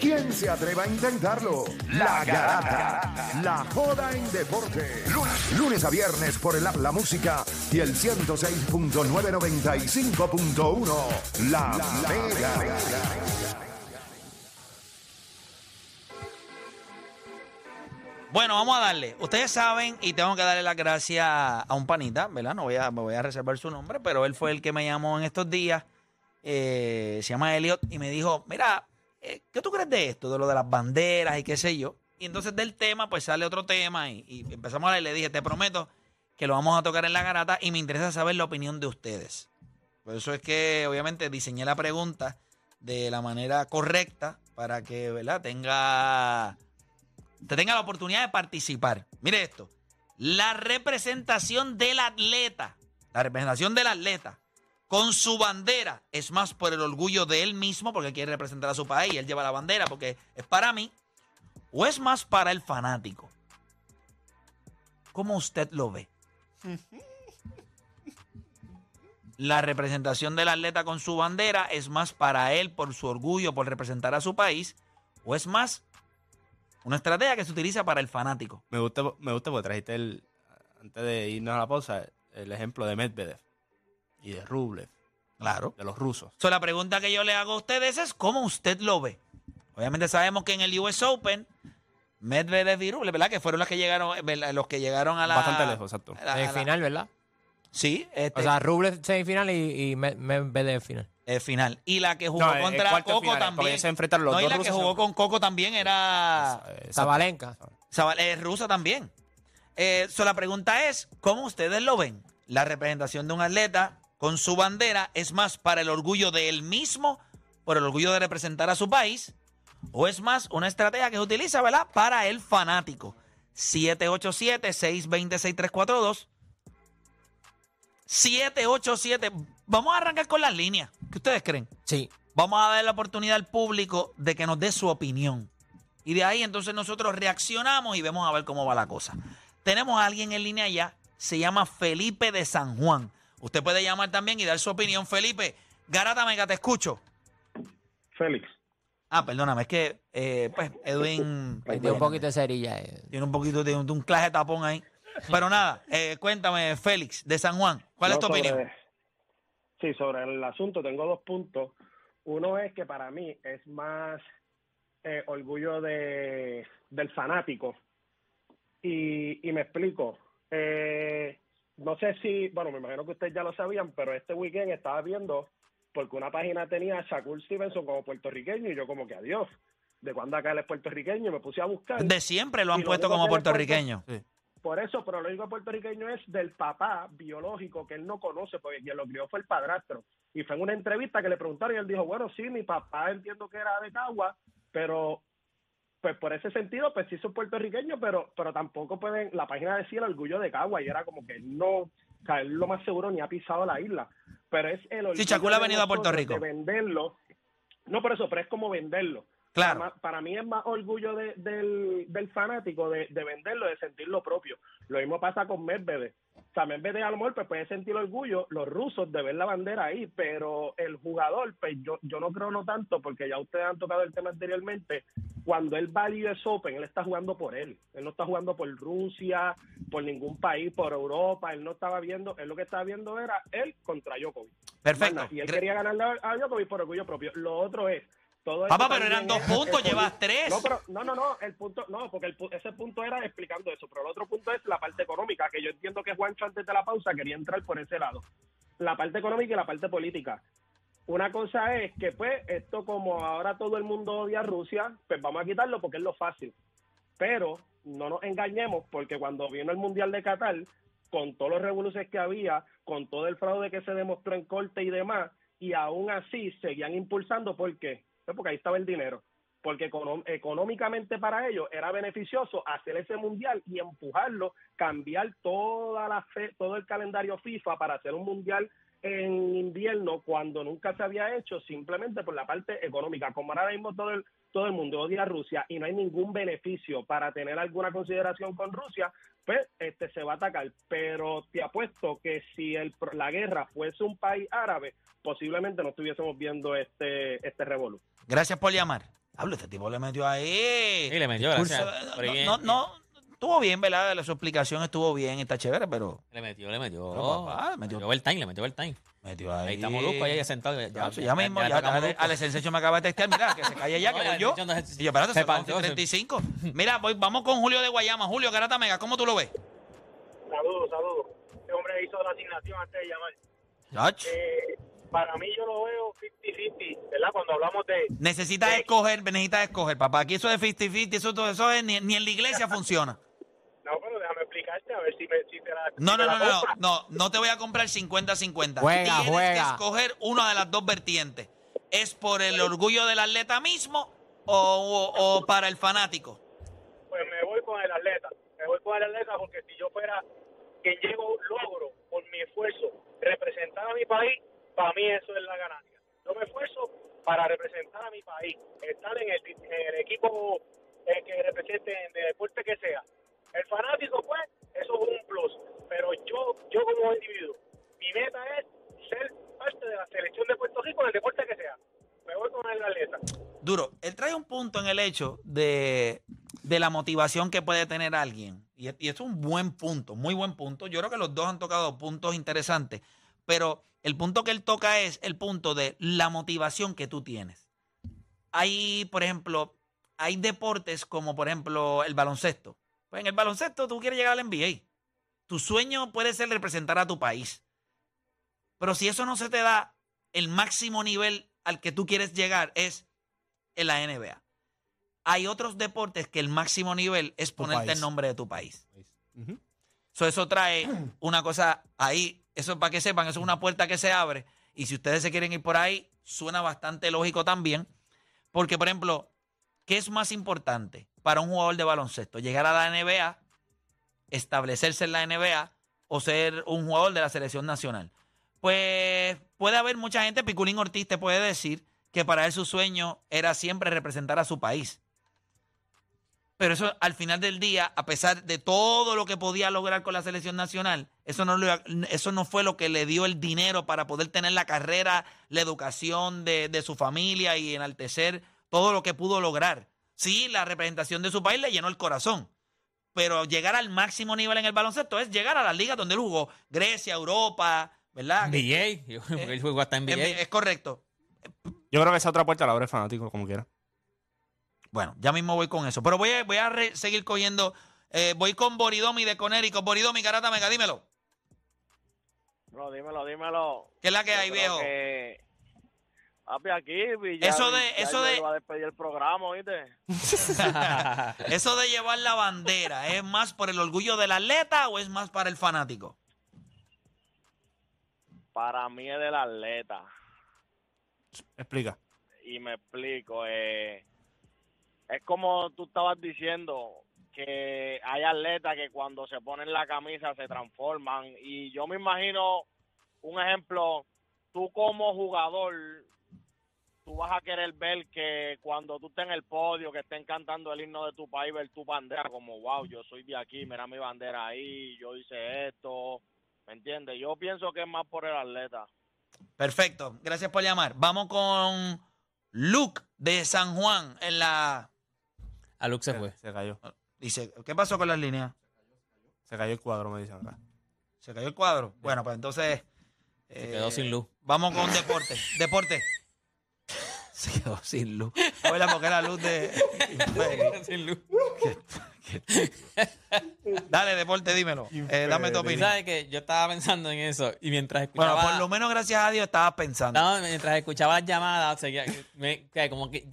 ¿Quién se atreva a intentarlo? La Garata. La joda en deporte. Lunes, a viernes por el app La Música y el 106.995.1. La, Mega. Bueno, vamos a darle. Ustedes saben, y tengo que darle las gracias a un panita, ¿verdad? No voy a, me voy a reservar su nombre, pero él fue el que me llamó en estos días. Eh, se llama Elliot y me dijo, mira, eh, ¿qué tú crees de esto? De lo de las banderas y qué sé yo. Y entonces del tema, pues sale otro tema y, empezamos a hablar y le dije, te prometo que lo vamos a tocar en la garata y me interesa saber la opinión de ustedes. Por eso es que obviamente diseñé la pregunta de la manera correcta para que, ¿verdad? Tenga, te tenga la oportunidad de participar. Mire esto, la representación del atleta, la representación del atleta con su bandera es más por el orgullo de él mismo porque quiere representar a su país y él lleva la bandera porque es para mí o es más para el fanático. ¿Cómo usted lo ve? La representación del atleta con su bandera es más para él por su orgullo, por representar a su país, o es más una estrategia que se utiliza para el fanático. Me gusta, me gusta porque trajiste el, antes de irnos a la pausa, el ejemplo de Medvedev y de Rublev, Claro. de los rusos. So, la pregunta que yo le hago a ustedes es cómo usted lo ve. Obviamente sabemos que en el US Open, Medvedev y Rublev, ¿verdad? Que fueron los que llegaron, los que llegaron a la... Bastante lejos, exacto. a la- a la- final, ¿verdad? Sí, este, O sea, Rublev semifinal y, y Me- Medvedev final. el final. Y la que jugó No, el contra Coco final, también. se enfrentaron los no, y dos la que jugó con Coco también era... Zabalenka. Zabal- eh, rusa también. Eh, so, la pregunta es, ¿cómo ustedes lo ven? La representación de un atleta con su bandera es más para el orgullo de él mismo, por el orgullo de representar a su país, o es más una estrategia que se utiliza, ¿verdad? Para el fanático. 787-620-6342. 787. Vamos a arrancar con las líneas. ¿Qué ustedes creen? Sí. Vamos a dar la oportunidad al público de que nos dé su opinión. Y de ahí entonces nosotros reaccionamos y vemos a ver cómo va la cosa. Tenemos a alguien en línea ya, se llama Felipe de San Juan. Usted puede llamar también y dar su opinión. Felipe, Garata Mega, te escucho. Félix. Ah, perdóname, es que pues, pues Edwin Tiene un poquito de cerilla. eh. tiene un poquito de un, de un claje de tapón ahí. Pero nada, eh, cuéntame, Félix, de San Juan, ¿cuál es tu sobre- opinión? Sí, sobre el asunto tengo dos puntos. Uno es que para mí es más eh, orgullo de, del fanático. Y, y me explico. Eh, no sé si, bueno, me imagino que ustedes ya lo sabían, pero este weekend estaba viendo porque una página tenía a Shakur Stevenson como puertorriqueño y yo como que adiós. ¿De cuándo acá él es puertorriqueño? Me puse a buscar. De siempre lo han lo puesto como puertorriqueño. Por eso, pero lo único puertorriqueño es del papá biológico que él no conoce, porque quien lo crió fue el padrastro. Y fue en una entrevista que le preguntaron y él dijo, bueno, sí, mi papá entiendo que era de Cagua, pero pues por ese sentido, pues sí soy puertorriqueño, pero pero tampoco pueden, la página decía el orgullo de Cagua y era como que no, o sea, él lo más seguro ni ha pisado la isla. Pero es el orgullo Chacul ha de venido a Puerto nosotros Rico. De venderlo. No por eso, pero es como venderlo. Claro. Para, para mí es más orgullo de- del, del fanático de, de venderlo, de sentir lo propio. Lo mismo pasa con Medvedev. O sea, Medvedev a lo mejor pues, puede sentir orgullo, los rusos, de ver la bandera ahí, pero el jugador, pues yo, yo no creo no tanto, porque ya ustedes han tocado el tema anteriormente, cuando él va al US Open, él está jugando por él. Él no está jugando por Rusia, por ningún país, por Europa. Él no estaba viendo, él lo que estaba viendo era él contra Djokovic. Perfecto. Y él quería ganarle a a Djokovic por orgullo propio. Lo otro es, todo Papá, pero eran dos puntos, llevas tres. No, pero no, no, no, el punto, no, porque el, ese punto era explicando eso, pero el otro punto es la parte económica, que yo entiendo que Juancho antes de la pausa quería entrar por ese lado. La parte económica y la parte política. Una cosa es que, pues, esto como ahora todo el mundo odia a Rusia, pues vamos a quitarlo porque es lo fácil. Pero no nos engañemos, porque cuando vino el Mundial de Qatar, con todos los revoluciones que había, con todo el fraude que se demostró en corte y demás, y aún así seguían impulsando, ¿por qué? Pues porque ahí estaba el dinero. Porque económicamente para ellos era beneficioso hacer ese mundial y empujarlo, cambiar toda la fe, todo el calendario FIFA para hacer un mundial en invierno cuando nunca se había hecho simplemente por la parte económica. Como ahora mismo todo el, todo el mundo odia a Rusia y no hay ningún beneficio para tener alguna consideración con Rusia, pues este se va a atacar. Pero te apuesto que si el, pro- la guerra fuese un país árabe, posiblemente no estuviésemos viendo este, este revolú. Gracias por llamar. Hablo, este tipo le metió ahí. Sí, le metió, gracias. Curso- no, no, estuvo bien, ¿verdad? Su explicación estuvo bien, está chévere, pero Le metió, le metió. Pero, papá, le metió- metió time, le metió el time. metió ahí. Ahí está Molusco, ahí sentado. Ya, Ya, ya, mismo, ya, Ale- Molusco. Alex Ensecho me acaba de testear, mira, que se calle ya, No, que ya, voy yo. no Y yo, espérate, se partió, 11 y se- 35. Mira, voy, vamos con Julio de Guayama. Julio Garata Mega, ¿cómo tú lo ves? Saludos, saludos. Este hombre hizo la asignación antes de llamar. Eh, para mí yo lo veo 50-50, ¿verdad? Cuando hablamos de... Necesitas escoger, necesitas escoger, papá. Aquí eso de 50-50, eso, todo eso es, ni, ni en la iglesia funciona. Explicarte a ver si, me, si te la... No, si no, te no, la no, no, no te voy a comprar 50-50. Juega, Tienes que escoger una de las dos vertientes. ¿Es por el orgullo del atleta mismo o, o- o para el fanático? Pues me voy con el atleta. Me voy con el atleta porque si yo fuera quien llego logro por mi esfuerzo representar a mi país, para mí eso es la ganancia. Yo me esfuerzo para representar a mi país, estar en el, en el equipo eh, que represente en el deporte que sea. El fanático, en el hecho de, de la motivación que puede tener alguien. Y, y es un buen punto, muy buen punto. Yo creo que los dos han tocado puntos interesantes, pero el punto que él toca es el punto de la motivación que tú tienes. Hay, por ejemplo, hay deportes como, por ejemplo, el baloncesto. Pues en el baloncesto tú quieres llegar al NBA. Tu sueño puede ser representar a tu país. Pero si eso no se te da, el máximo nivel al que tú quieres llegar es en la NBA. Hay otros deportes que el máximo nivel es ponerte país. el nombre de tu país. So, eso trae una cosa ahí, eso para que sepan, eso es una puerta que se abre. Y si ustedes se quieren ir por ahí, suena bastante lógico también. Porque, por ejemplo, ¿qué es más importante para un jugador de baloncesto? ¿Llegar a la NBA, establecerse en la NBA o ser un jugador de la selección nacional? Pues puede haber mucha gente, Piculín Ortiz te puede decir que para él su sueño era siempre representar a su país. Pero eso al final del día, a pesar de todo lo que podía lograr con la selección nacional, eso no, lo- eso no fue lo que le dio el dinero para poder tener la carrera, la educación de, de su familia y enaltecer todo lo que pudo lograr. Sí, la representación de su país le llenó el corazón. Pero llegar al máximo nivel en el baloncesto es llegar a las ligas donde él jugó. Grecia, Europa, ¿verdad? NBA. Yo- Él jugó hasta NBA. Es correcto. Yo creo que esa otra puerta la abre el fanático, como quiera. Bueno, ya mismo voy con eso. Pero voy a, voy a re- seguir cogiendo. eh, voy con Boridomi de Conérico. Boridomi, Garata Mega, dímelo. Bro, dímelo, dímelo. ¿Qué es la que Yo hay, viejo? que- Papi, aquí ya, Eso de- ya eso de- a despedir el programa, ¿oíste? Eso de llevar la bandera, ¿es más por el orgullo del atleta o es más para el fanático? Para mí es del atleta. Explica. Y me explico. Eh, es como tú estabas diciendo que hay atletas que cuando se ponen la camisa se transforman. Y yo me imagino, un ejemplo, tú como jugador, tú vas a querer ver que cuando tú estés en el podio, que estén cantando el himno de tu país, ver tu bandera como, wow, yo soy de aquí, mira mi bandera ahí, yo hice esto, ¿me entiendes? Yo pienso que es más por el atleta. Perfecto, gracias por llamar. Vamos con Luke de San Juan en la... A Luke se fue. Se cayó. Dice, ¿qué pasó con las líneas? Se cayó el cuadro, me dicen acá. ¿Se cayó el cuadro? Bueno, pues entonces... Se eh, quedó sin luz. Vamos con deporte. Deporte. Se quedó sin luz. Abuela, porque la luz de... sin luz. Dale, deporte, dímelo. Eh, dame tu opinión. sabes que yo estaba pensando en eso y mientras Bueno, escuchaba... por lo menos gracias a Dios estabas pensando. No, mientras escuchaba las llamadas, me- que como que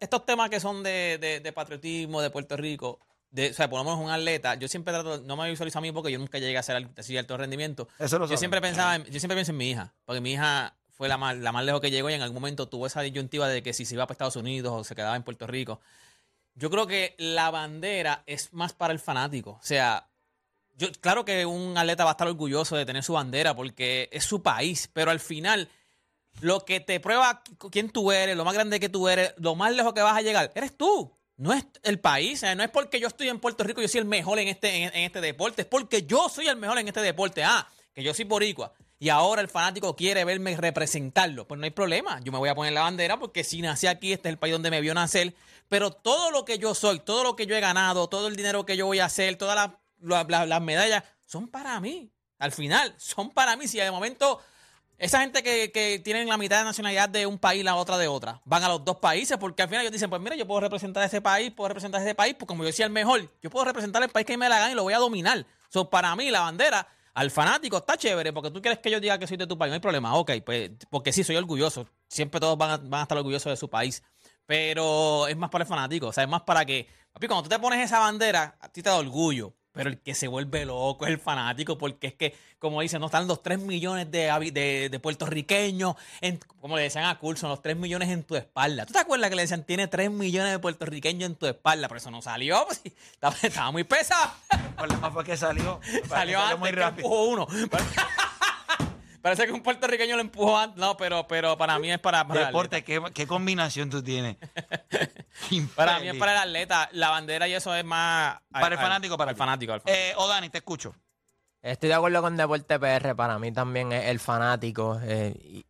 estos temas que son de, de- de patriotismo de Puerto Rico, de, o sea, por lo menos un atleta, yo siempre trato, no me visualizo a mí porque yo nunca llegué a ser así de alto rendimiento. Eso lo Yo sabemos. siempre pensaba, en- yo siempre pienso en mi hija, porque mi hija fue la más, la más lejos que llegó y en algún momento tuvo esa disyuntiva de que si se iba para Estados Unidos o se quedaba en Puerto Rico. Yo creo que la bandera es más para el fanático. O sea, yo, claro que un atleta va a estar orgulloso de tener su bandera porque es su país, pero al final lo que te prueba quién tú eres, lo más grande que tú eres, lo más lejos que vas a llegar, eres tú. No es el país, no es porque yo estoy en Puerto Rico yo soy el mejor en este, en, este deporte, es porque yo soy el mejor en este deporte. Ah, que yo soy boricua y ahora el fanático quiere verme representarlo. Pues no hay problema, yo me voy a poner la bandera porque si nací aquí, este es el país donde me vio nacer, pero todo lo que yo soy, todo lo que yo he ganado, todo el dinero que yo voy a hacer, todas las, la- la- las medallas, son para mí. Al final, son para mí. Si de momento esa gente que, que tienen la mitad de nacionalidad de un país y la otra de otra, van a los dos países porque al final ellos dicen, pues mira, yo puedo representar a ese país, puedo representar a ese país, pues como yo decía el mejor, yo puedo representar el país que me la gana y lo voy a dominar. So, para mí la bandera al fanático está chévere porque tú quieres que yo diga que soy de tu país, no hay problema, ok, pues porque sí, soy orgulloso, siempre todos van a, van a estar orgullosos de su país, pero es más para el fanático, o sea, es más para que, papi, cuando tú te pones esa bandera, a ti te da orgullo. Pero el que se vuelve loco es el fanático, porque es que, como dicen, no están los 3 millones de, de, de puertorriqueños, en, como le decían a Coulson, los 3 millones en tu espalda. ¿Tú te acuerdas que le decían, tiene 3 millones de puertorriqueños en tu espalda? Pero eso no salió, pues, estaba, estaba muy pesado. El problema fue que salió. Salió antes, muy que rápido. uno. Parece que un puertorriqueño lo empujó antes. No, pero, pero para mí es para, para el Deporte, ¿qué, qué combinación tú tienes? Para mí es para el atleta. La bandera y eso es más. Para el fanático, para el ti. fanático. al fanático. Eh, o Dani, te escucho. Estoy de acuerdo con Deporte PR, para mí también es el fanático. eh, y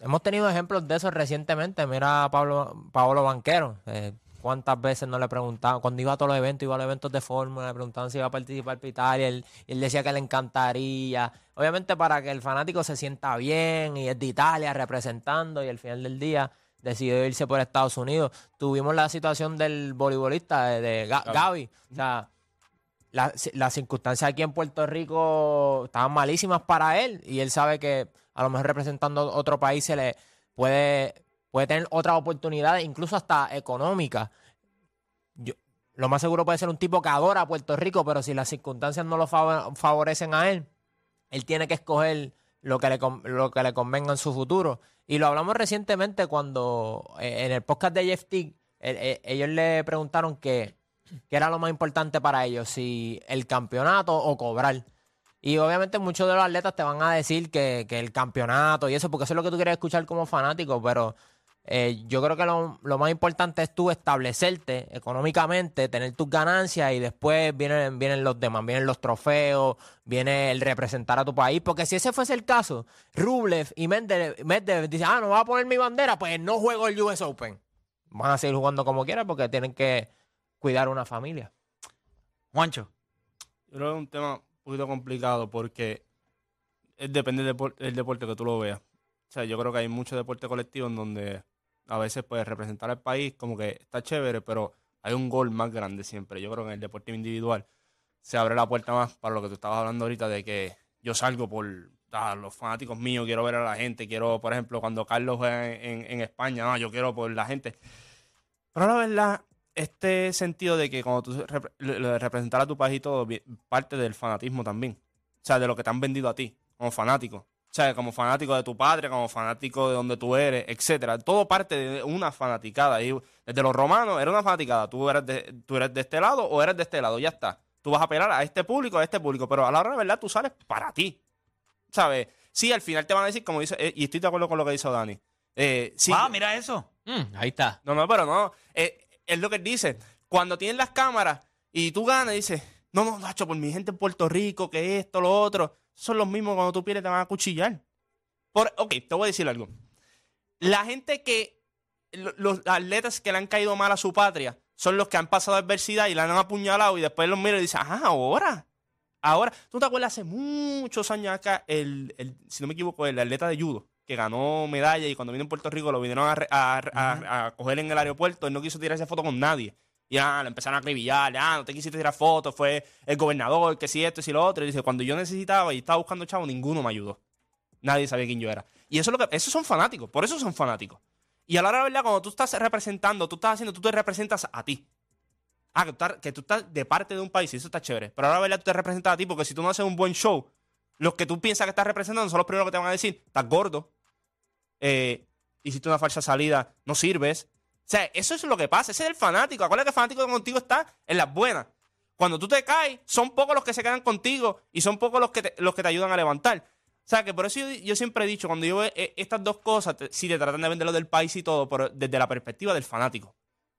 hemos tenido ejemplos de eso recientemente. Mira a Pablo, Pablo Banquero. eh, ¿Cuántas veces no le preguntaban? Cuando iba a todos los eventos, iba a los eventos de fórmula, le preguntaban si iba a participar para Italia. Él, él decía que le encantaría. Obviamente para que el fanático se sienta bien y es de Italia representando y al final del día decidió irse por Estados Unidos. Tuvimos la situación del voleibolista de, de Ga- Gaby. O sea, la- las circunstancias aquí en Puerto Rico estaban malísimas para él y él sabe que a lo mejor representando otro país se le puede, puede tener otras oportunidades, incluso hasta económicas. Lo más seguro puede ser un tipo que adora a Puerto Rico, pero si las circunstancias no lo fav- favorecen a él, él tiene que escoger lo que le, lo que le convenga en su futuro. Y lo hablamos recientemente cuando eh, en el podcast de Jeff Tick, eh, ellos le preguntaron ¿Qué era lo más importante para ellos? Si el campeonato o cobrar. Y obviamente muchos de los atletas te van a decir que, que el campeonato y eso, porque eso es lo que tú quieres escuchar como fanático, pero eh, yo creo que lo, lo más importante es tú establecerte económicamente, tener tus ganancias y después vienen, vienen los demás, vienen los trofeos, viene el representar a tu país, porque si ese fuese el caso, Rublev y Medvedev, Medvedev dicen, ah, no va a poner mi bandera, pues no juego el US Open. Van a seguir jugando como quieran porque tienen que cuidar una familia. Juancho. Yo creo que es un tema un poquito complicado porque es- depende del depor- del deporte que tú lo veas. O sea, yo creo que hay muchos deportes colectivos en donde a veces puedes representar al país como que está chévere, pero hay un gol más grande siempre. Yo creo que en el deporte individual se abre la puerta más para lo que tú estabas hablando ahorita de que yo salgo por ah, los fanáticos míos, quiero ver a la gente, quiero, por ejemplo, cuando Carlos juega en, en- España, no, yo quiero por la gente. Pero la verdad, este sentido de que cuando tú de representar a tu país y todo, parte del fanatismo también. O sea, de lo que te han vendido a ti, como fanático. O sea, como fanático de tu padre, como fanático de donde tú eres, etcétera. Todo parte de una fanaticada. Y desde los romanos era una fanaticada. Tú eres, de, tú eres de este lado o eres de este lado, ya está. Tú vas a apelar a este público, a este público, pero a la hora de verdad tú sales para ti. ¿Sabes? Sí, al final te van a decir, como dice, eh, y estoy de acuerdo con lo que dice Dani. Eh, sí, Ah, mira eso. Mm, ahí está. no, no, pero no. Eh, es lo que él dice. Cuando tienes las cámaras y tú ganas, dices, no, no, Nacho, por mi gente en Puerto Rico, que esto, lo otro. Son los mismos cuando tú pierdes te van a cuchillar. Por, ok, te voy a decir algo. La gente que, lo- los atletas que le han caído mal a su patria, son los que han pasado adversidad y la han apuñalado y después los miran y dicen, ah, ahora. Ahora, ¿tú te acuerdas hace muchos años acá, el, el- si no me equivoco, el atleta de judo, que ganó medalla y cuando vino en Puerto Rico lo vinieron a, a- a- a coger en el aeropuerto, él no quiso tirarse foto con nadie. Y ah, lo empezaron a acribillar, ah, no te quisiste tirar fotos, fue el gobernador, que si esto y si lo otro. Y dice, cuando yo necesitaba y estaba buscando chavo, ninguno me ayudó. Nadie sabía quién yo era. Y eso es lo que, esos son fanáticos, por eso son fanáticos. Y a la hora de verdad, cuando tú estás representando, tú estás haciendo, tú te representas a ti. Ah, que tú, estás, de parte de un país, y eso está chévere. Pero ahora, ¿verdad? Tú te representas a ti, porque si tú no haces un buen show, los que tú piensas que estás representando son los primeros que te van a decir, estás gordo, eh, hiciste una falsa salida, no sirves. O sea, eso es lo que pasa, ese es el fanático. Acuérdate que el fanático contigo está en las buenas. Cuando tú te caes, son pocos los que se quedan contigo y son pocos los que te, los que te ayudan a levantar. O sea, que por eso yo, siempre he dicho, cuando yo veo eh, estas dos cosas, sí te tratan de venderlo del país y todo, pero desde la perspectiva del fanático.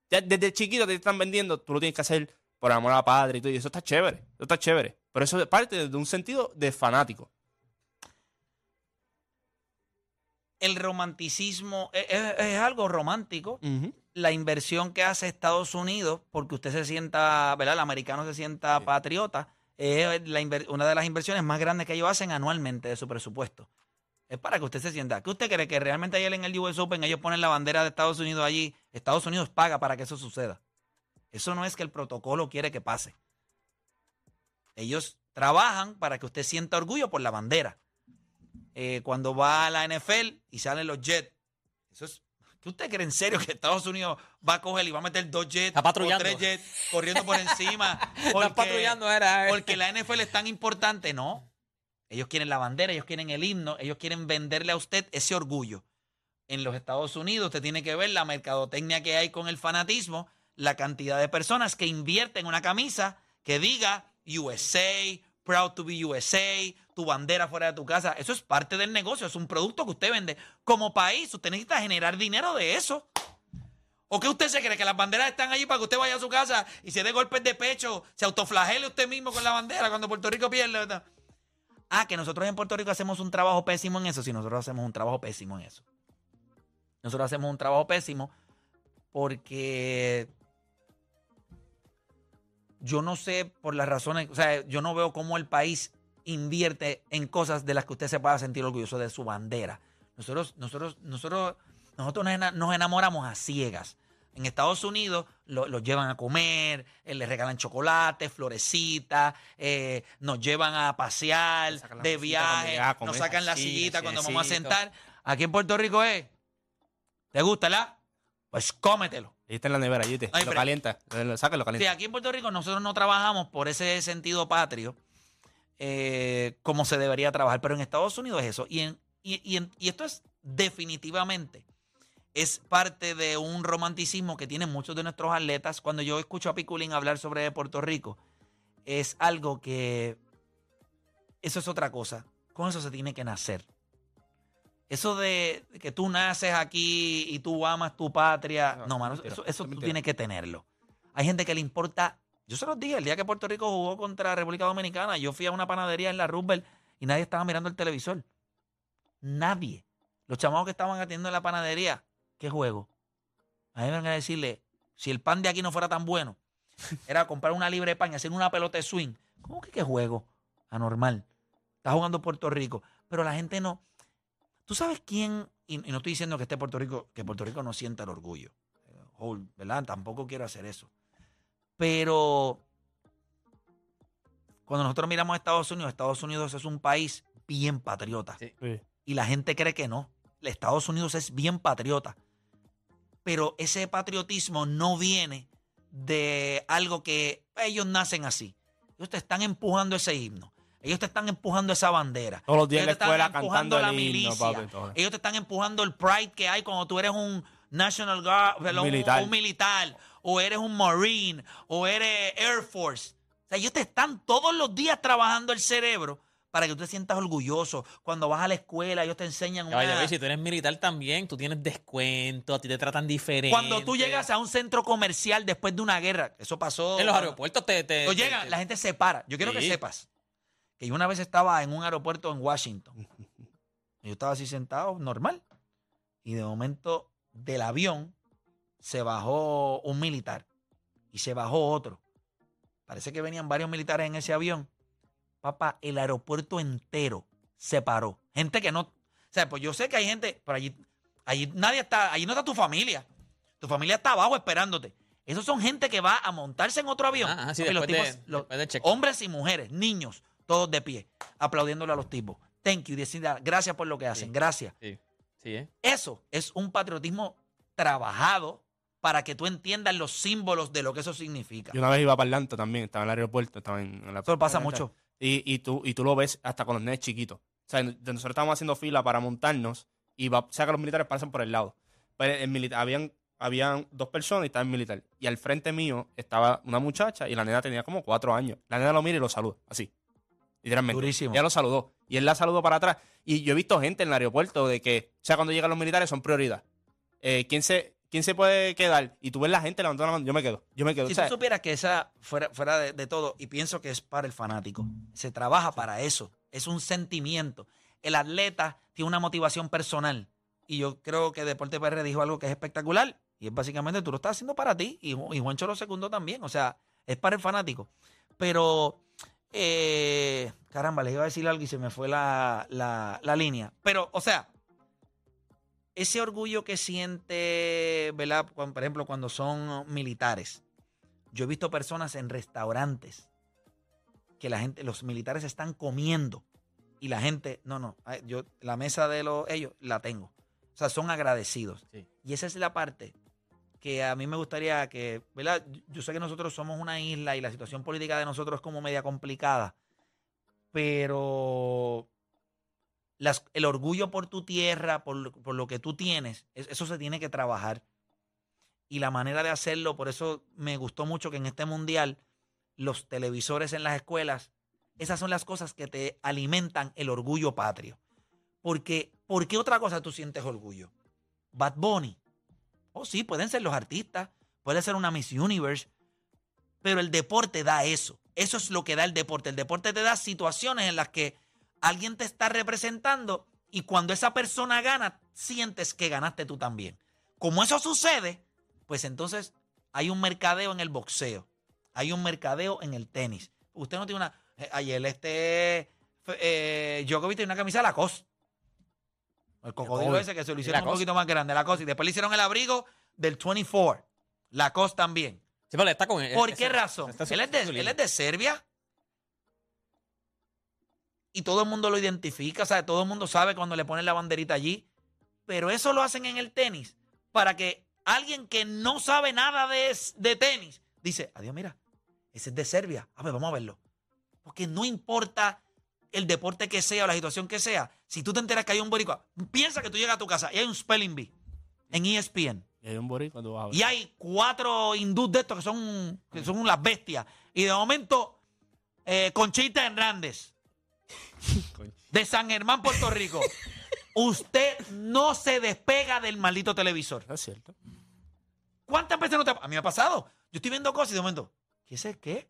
Desde chiquito te están vendiendo, tú lo tienes que hacer por amor a la padre y todo, y eso está chévere, eso está chévere. Pero eso es parte de un sentido de fanático. El romanticismo es, es- es algo romántico. La inversión que hace Estados Unidos, porque usted se sienta, ¿verdad? El americano se sienta patriota, es la una de las inversiones más grandes que ellos hacen anualmente de su presupuesto. Es para que usted se sienta. ¿Qué usted cree? Que realmente ayer en el US Open ellos ponen la bandera de Estados Unidos allí. Estados Unidos paga para que eso suceda. Eso no es que el protocolo quiere que pase. Ellos trabajan para que usted sienta orgullo por la bandera. Eh, cuando va a la NFL y salen los jets, eso es. ¿Qué usted cree en serio que Estados Unidos va a coger y va a meter dos jets o tres jets corriendo por encima? Están patrullando, era. eh. porque la NFL es tan importante, no. Ellos quieren la bandera, ellos quieren el himno, ellos quieren venderle a usted ese orgullo. En los Estados Unidos usted tiene que ver la mercadotecnia que hay con el fanatismo, la cantidad de personas que invierten en una camisa que diga USA, proud to be USA, tu bandera fuera de tu casa. Eso es parte del negocio, es un producto que usted vende. Como país, usted necesita generar dinero de eso. ¿O qué usted se cree? ¿Que las banderas están allí para que usted vaya a su casa y se dé golpes de pecho, se autoflagele usted mismo con la bandera cuando Puerto Rico pierde? Ah, que nosotros en Puerto Rico hacemos un trabajo pésimo en eso. Sí, nosotros hacemos un trabajo pésimo en eso. Nosotros hacemos un trabajo pésimo porque yo no sé por las razones, o sea, yo no veo cómo el país invierte en cosas de las que usted se pueda sentir orgulloso de su bandera. Nosotros, nosotros, nosotros, nosotros nos ena- nos enamoramos a ciegas. En Estados Unidos lo- los llevan a comer, eh, les regalan chocolate, florecitas, eh, nos llevan a pasear de viaje, llegaba a comer. nos sacan la sillita cuando vamos a sentar. Aquí en Puerto Rico es, ¿te gusta, la? Pues cómetelo. Ahí está en la nevera, allí te, Ay, lo pero- calienta. Lo saca, lo Sí, calienta. aquí en Puerto Rico nosotros no trabajamos por ese sentido patrio eh, como se debería trabajar, pero en Estados Unidos es eso. Y, en- y- y en- y esto es definitivamente, es parte de un romanticismo que tienen muchos de nuestros atletas. Cuando yo escucho a Piculín hablar sobre Puerto Rico, es algo que, eso es otra cosa. Con eso se tiene que nacer. Eso de que tú naces aquí y tú amas tu patria. No, No, mano, eso, eso eso es tú tienes que tenerlo. Hay gente que le importa. Yo se los dije, el día que Puerto Rico jugó contra República Dominicana, yo fui a una panadería en la Roosevelt y nadie estaba mirando el televisor. Nadie. Los chamacos que estaban atendiendo en la panadería, ¿qué juego? A mí me van a decirle, si el pan de aquí no fuera tan bueno, era comprar una libre de pan y hacer una pelota de swing. ¿Cómo que qué juego? Anormal. Está jugando Puerto Rico. Pero la gente no. ¿Tú sabes quién? Y, y no estoy diciendo que esté Puerto Rico, que Puerto Rico no sienta el orgullo. Eh, hold, ¿Verdad? Tampoco quiero hacer eso. Pero cuando nosotros miramos a Estados Unidos, Estados Unidos es un país bien patriota. Sí. Y la gente cree que no. Estados Unidos es bien patriota. Pero ese patriotismo no viene de algo que ellos nacen así. Ellos te están empujando ese himno. Ellos te están empujando esa bandera. Todos los días en Ellos te están escuela empujando cantando la el himno, milicia. papi, todo. Ellos te están empujando el pride que hay cuando tú eres un National Guard, perdón, un- Militar. un militar, o eres un Marine, o eres Air Force. O sea, ellos te están todos los días trabajando el cerebro para que tú te sientas orgulloso. Cuando vas a la escuela, ellos te enseñan vaya, una... si tú eres militar también, tú tienes descuento, a ti te tratan diferente. Cuando tú llegas a un centro comercial después de una guerra, eso pasó... En los aeropuertos te... te, Tú te- llegas, te- la gente se para. Yo quiero que sepas que yo una vez estaba en un aeropuerto en Washington. Yo estaba así sentado, normal. Y de momento, del avión, se bajó un militar. Y se bajó otro. Parece que venían varios militares en ese avión. Papá, el aeropuerto entero se paró. Gente que no. O sea, pues yo sé que hay gente, pero allí, allí nadie está, allí no está tu familia. Tu familia está abajo esperándote. Esos son gente que va a montarse en otro avión. Ah, sí, los de- tipos- los- hombres y mujeres, niños, todos de pie, aplaudiéndole a los tipos. Thank you, gracias por lo que hacen, Sí. gracias. Sí, sí, ¿eh? Eso es un patriotismo trabajado para que tú entiendas los símbolos de lo que eso significa. Yo una vez iba para Atlanta también, estaba en el aeropuerto, estaba en, en la Eso pasa mucho. Y, y, tú, y tú lo ves hasta con los nenes chiquitos. O sea, nosotros estábamos haciendo fila para montarnos y va, o sea que los militares pasan por el lado. Pero el militar, habían, habían dos personas y estaba el militar. Y al frente mío estaba una muchacha y la nena tenía como cuatro años. La nena lo mira y lo saluda, así. Literalmente. Durísimo. Ella lo saludó. Y él la saludó para atrás. Y yo he visto gente en el aeropuerto de que, o sea, cuando llegan los militares son prioridad. Eh, ¿quién, se, ¿Quién se puede quedar? Y tú ves la gente levantando la mano. Yo me quedo. Yo me quedo. Si O sea, tú supieras que esa, fuera, fuera de, de todo, y pienso que es para el fanático, se trabaja para eso, es un sentimiento. El atleta tiene una motivación personal, Y yo creo que Deporte PR dijo algo que es espectacular. Y es básicamente tú lo estás haciendo para ti. Y, y Juancho lo secundó también. O sea, es para el fanático. Pero, eh, caramba, les iba a decir algo y se me fue la, la- la línea. Pero, o sea, ese orgullo que siente, ¿verdad? Cuando- por ejemplo, cuando son militares. Yo he visto personas en restaurantes que la gente, los militares están comiendo y la gente, no, no, yo la mesa de los ellos la tengo. O sea, son agradecidos. Sí. Y esa es la parte que a mí me gustaría que, ¿verdad? Yo- Yo sé que nosotros somos una isla y la situación política de nosotros es como media complicada, pero el orgullo por tu tierra, por, por lo que tú tienes, es- eso se tiene que trabajar. Y la manera de hacerlo, por eso me gustó mucho que en este mundial los televisores en las escuelas, esas son las cosas que te alimentan el orgullo patrio. Porque, ¿por qué otra cosa tú sientes orgullo? Bad Bunny. Oh, sí, pueden ser los artistas, puede ser una Miss Universe, pero el deporte da eso. Eso es lo que da el deporte. El deporte te da situaciones en las que alguien te está representando y cuando esa persona gana, sientes que ganaste tú también. Como eso sucede, pues entonces hay un mercadeo en el boxeo, hay un mercadeo en el tenis. Usted no tiene una... eh, ayer este... Eh, Djokovic tiene una camisa de Lacoste. El cocodrilo ese que se lo hicieron un poquito más grande, Lacoste. Y después le hicieron el abrigo del 24. Lacoste también. Sí, pero está con ¿Por qué razón? Él es, de, su él línea. es de Serbia. Y todo el mundo lo identifica, o sea, todo el mundo sabe cuando le ponen la banderita allí. Pero eso lo hacen en el tenis para que alguien que no sabe nada de, de tenis dice, adiós, mira, ese es de Serbia. A ver, vamos a verlo. Porque no importa el deporte que sea o la situación que sea, si tú te enteras que hay un boricua, piensa que tú llegas a tu casa y hay un spelling bee en ESPN. Y hay un boricua, tú vas a ver. Y hay cuatro hindús de estos que son, que son unas bestias. Y de momento, eh, Conchita Hernández, de San Germán, Puerto Rico. Usted no se despega del maldito televisor. No es cierto. ¿Cuántas veces no te ha A mí me ha pasado. Yo estoy viendo cosas y de momento, ¿qué es el qué?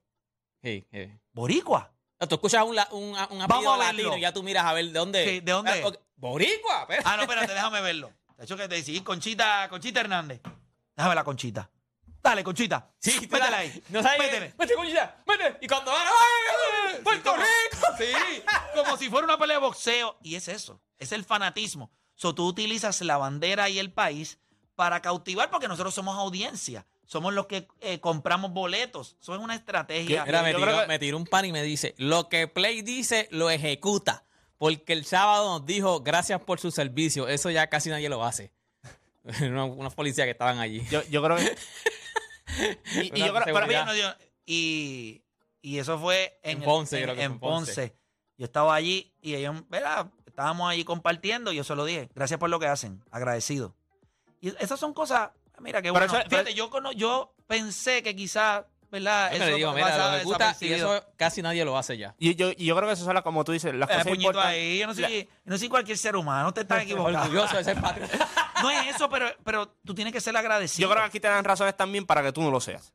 Sí, sí. Boricua. No, Tú escuchas un, la- un, un apellido a verlo. latino y ya tú miras a ver de dónde. Sí, ¿de dónde Ah, es? ok. Boricua, pero- Ah, no, espérate, déjame verlo. De hecho, que te decís Conchita, Conchita Hernández. Déjame la Conchita. Dale, Conchita. Sí, la- ahí. No sabes. Métele. Mete, coñita, mete. Y cuando van, ¡ay! ¡Puerto como- Rico! Sí, como si fuera una pelea de boxeo. Y es eso, es el fanatismo. So, tú utilizas la bandera y el país para cautivar porque nosotros somos audiencia. Somos los que eh, compramos boletos. Eso es una estrategia. Mira, me tiró, creo que- me tiró un pan y me dice, lo que Play dice, lo ejecuta. Porque el sábado nos dijo, gracias por su servicio. Eso ya casi nadie lo hace. unos, unos policías que estaban allí. Yo, yo creo que. y, y yo creo pero- Oye, no, yo- y, y eso fue en, En Ponce, en- creo que en fue en Ponce. Ponce. Yo estaba allí y ellos, ¿verdad? Estábamos allí compartiendo y yo se lo dije. Gracias por lo que hacen. Agradecido. Y esas son cosas, mira, qué Pero bueno. eso- Fíjate, pero- yo, yo pensé que quizás, ¿verdad? Yo le digo, mira, pasaba lo ejecuta y eso casi nadie lo hace ya. y yo, y yo creo que eso son las, como tú dices, las Eh, cosas puñito ahí, yo no soy, yo no soy cualquier ser humano, te estás equivocando. Orgulloso de ser patriota. No es eso, pero, pero tú tienes que ser agradecido. Yo creo que aquí te dan razones también para que tú no lo seas.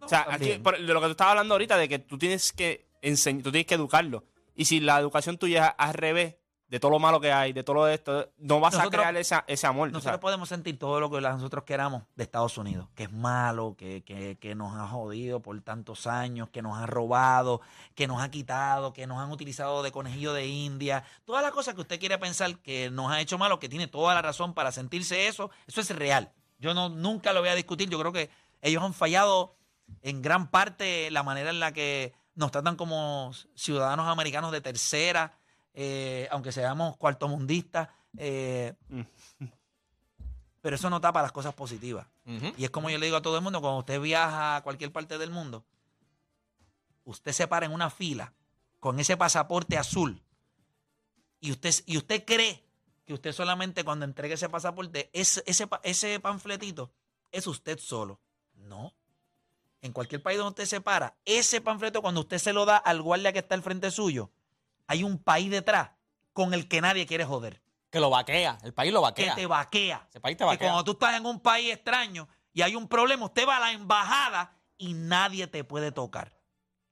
O sea, aquí, por- de lo que tú estabas hablando ahorita, de que tú tienes que enseñar, tú tienes que educarlo. Y si la educación tuya es al revés, de todo lo malo que hay, de todo esto, no vas Nosotros- a crear esa, ese amor. Nosotros podemos sentir todo lo que nosotros queramos de Estados Unidos, que es malo, que, que- que nos ha jodido por tantos años, que nos ha robado, que nos ha quitado, que nos han utilizado de conejillo de India. Todas las cosas que usted quiere pensar que nos ha hecho malo, que tiene toda la razón para sentirse eso, eso es real. Yo no, nunca lo voy a discutir. Yo creo que ellos han fallado en gran parte la manera en la que nos tratan como ciudadanos americanos de tercera, eh, aunque seamos cuartomundistas. eh, Mm. pero eso no tapa las cosas positivas. Y es como yo le digo a todo el mundo, cuando usted viaja a cualquier parte del mundo, usted se para en una fila con ese pasaporte azul y usted, y usted cree que usted solamente cuando entregue ese pasaporte, ese, ese, ese panfletito, es usted solo. No. En cualquier país donde usted se para, ese panfleto cuando usted se lo da al guardia que está al frente suyo, hay un país detrás con el que nadie quiere joder, Que lo vaquea. El país lo que vaquea. te vaquea. Ese país te Que vaquea. cuando tú estás en un país extraño y hay un problema, usted va a la embajada y nadie te puede tocar.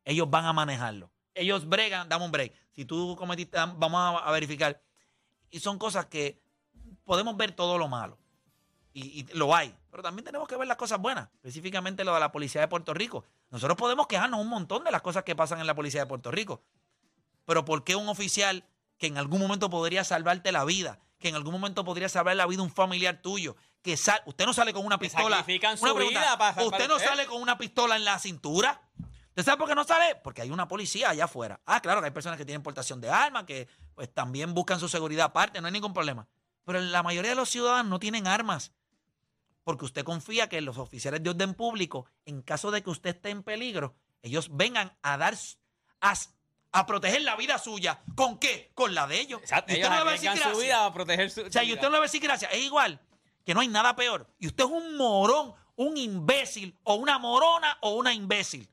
Ellos van a manejarlo. Ellos bregan, dame un break. Si tú cometiste, vamos a, a verificar. Y son cosas que podemos ver todo lo malo. Y, y lo hay. Pero también tenemos que ver las cosas buenas. Específicamente lo de la policía de Puerto Rico. Nosotros podemos quejarnos un montón de las cosas que pasan en la policía de Puerto Rico. Pero ¿por qué un oficial que en algún momento podría salvarte la vida, que en algún momento podría salvar la vida de un familiar tuyo, que sal- usted no sale con una pistola. Una su vida para salvar usted no usted. sale con una pistola en la cintura. ¿Usted sabe por qué no sale? Porque hay una policía allá afuera. Ah, claro que hay personas que tienen portación de armas, que pues también buscan su seguridad aparte, no hay ningún problema. Pero la mayoría de los ciudadanos no tienen armas. Porque usted confía que los oficiales de orden público, en caso de que usted esté en peligro, ellos vengan a dar, a, a proteger la vida suya. ¿Con qué? Con la de ellos. Exacto, Y usted no le va a decir su gracias. vida a proteger su, O sea, su y usted no le va a decir gracias. Es igual que no hay nada peor. Y usted es un morón, un imbécil, o una morona, o una imbécil.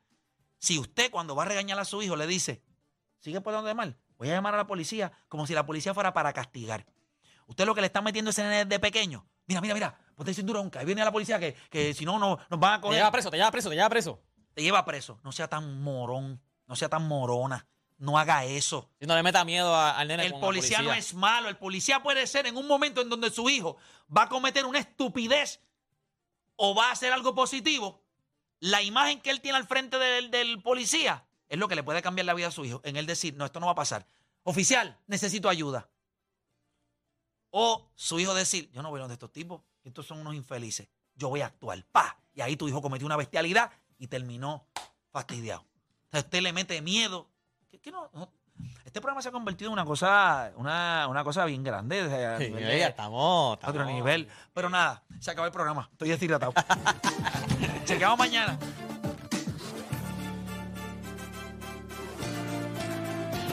Si usted cuando va a regañar a su hijo le dice, sigue por donde mal, voy a llamar a la policía, como si la policía fuera para castigar. Usted lo que le está metiendo ese nene de pequeño. Mira, mira, mira, ponte cinturón, que ahí viene la policía, que, que si no, no nos van a Te coger. lleva preso, te lleva preso, te lleva preso. Te lleva preso. No sea tan morón, no sea tan morona. No haga eso. Si no le meta miedo a- al nene El con policía, no es malo. El policía puede ser en un momento en donde su hijo va a cometer una estupidez o va a hacer algo positivo. La imagen que él tiene al frente del, del policía es lo que le puede cambiar la vida a su hijo. En él decir, no, esto no va a pasar. Oficial, necesito ayuda. O su hijo decir, yo no voy a donde estos tipos, estos son unos infelices. Yo voy a actuar. ¡Pa! Y ahí tu hijo cometió una bestialidad y terminó fastidiado. O sea, usted le mete miedo. Este programa se ha convertido en una cosa, una, una cosa bien grande. o sea, a Sí, nivel ya estamos, otro nivel. Pero nada, se acabó el programa. Estoy deshidratado. Chequeamos mañana.